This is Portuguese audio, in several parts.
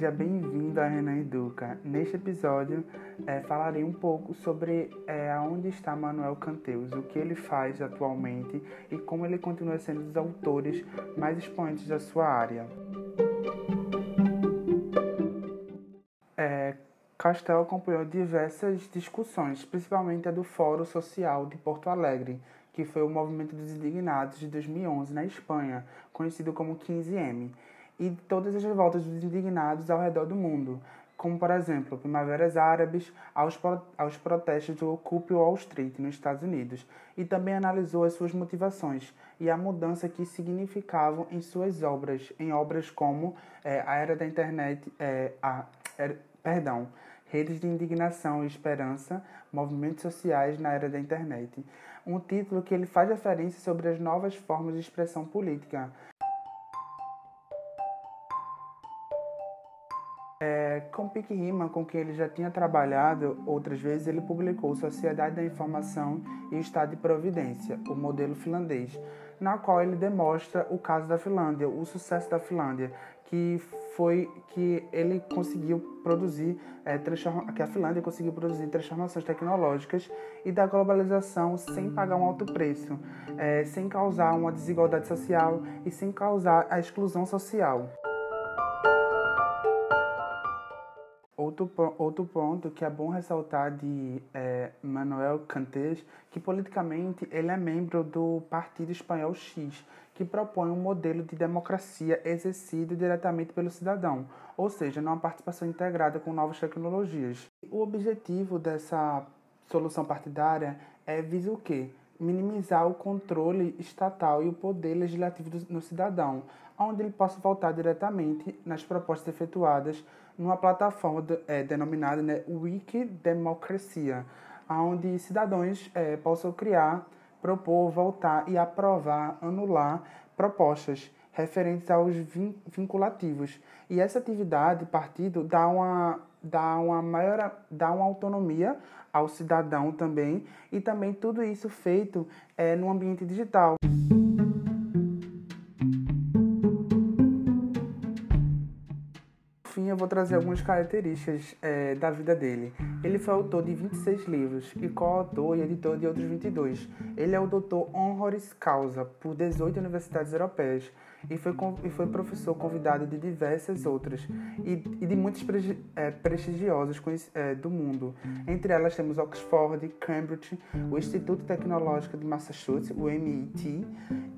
Seja bem-vindo à Renan Educa. Neste episódio, é, falarei um pouco sobre é, aonde está Manuel Canteus, o que ele faz atualmente e como ele continua sendo um dos autores mais expoentes da sua área. É, Castel acompanhou diversas discussões, principalmente a do Fórum Social de Porto Alegre, que foi o Movimento dos Indignados de 2011 na Espanha, conhecido como 15M e todas as revoltas dos indignados ao redor do mundo, como, por exemplo, primaveras árabes aos, aos protestos do Occupy Wall Street, nos Estados Unidos, e também analisou as suas motivações e a mudança que significavam em suas obras, em obras como é, A Era da Internet, é, a, er, perdão, Redes de Indignação e Esperança, Movimentos Sociais na Era da Internet, um título que ele faz referência sobre as novas formas de expressão política, É, com pique rima com quem ele já tinha trabalhado outras vezes, ele publicou Sociedade da Informação e Estado de Providência, o modelo finlandês, na qual ele demonstra o caso da Finlândia, o sucesso da Finlândia, que foi que ele conseguiu produzir, é, que a Finlândia conseguiu produzir transformações tecnológicas e da globalização sem pagar um alto preço, é, sem causar uma desigualdade social e sem causar a exclusão social. Outro, outro ponto que é bom ressaltar de é, Manuel Cantés, que politicamente ele é membro do Partido Espanhol X, que propõe um modelo de democracia exercido diretamente pelo cidadão, ou seja, numa participação integrada com novas tecnologias. O objetivo dessa solução partidária é visa o quê? minimizar o controle estatal e o poder legislativo do, no cidadão, onde ele possa voltar diretamente nas propostas efetuadas numa plataforma de, é, denominada né, Wikidemocracia, onde cidadãos é, possam criar, propor, votar e aprovar, anular propostas referentes aos vin vinculativos. E essa atividade, partido, dá uma dá uma maior dá uma autonomia ao cidadão também e também tudo isso feito é, no ambiente digital. Fim, eu vou trazer algumas características é, da vida dele. Ele foi autor de 26 livros e coautor e editor de outros 22. Ele é o doutor honoris causa por 18 universidades europeias e foi, e foi professor convidado de diversas outras e, e de muitas é, prestigiosas é, do mundo. Entre elas temos Oxford, Cambridge, o Instituto Tecnológico de Massachusetts, o MIT,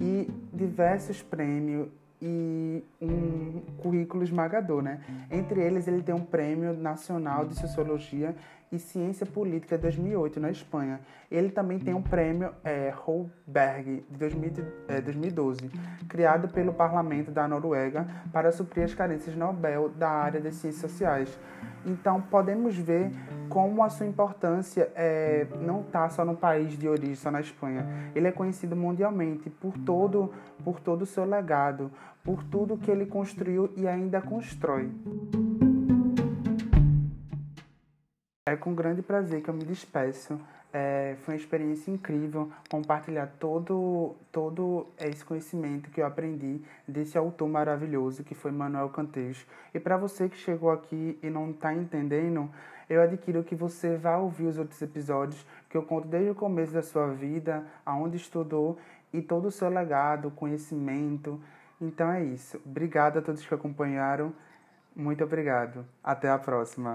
e diversos prêmios e um currículo esmagador, né? Entre eles, ele tem um Prêmio Nacional de Sociologia e Ciência Política 2008 na Espanha. Ele também tem um Prêmio é, Holberg de 2012, é, criado pelo Parlamento da Noruega para suprir as carências Nobel da área das ciências sociais. Então, podemos ver como a sua importância é, não está só no país de origem, só na Espanha. Ele é conhecido mundialmente por todo, por todo o seu legado, por tudo que ele construiu e ainda constrói. É com grande prazer que eu me despeço. É, foi uma experiência incrível compartilhar todo, todo esse conhecimento que eu aprendi desse autor maravilhoso que foi Manuel Canteiros. E para você que chegou aqui e não está entendendo, eu adquiro que você vá ouvir os outros episódios que eu conto desde o começo da sua vida, aonde estudou e todo o seu legado, conhecimento. Então é isso. Obrigado a todos que acompanharam. Muito obrigado. Até a próxima.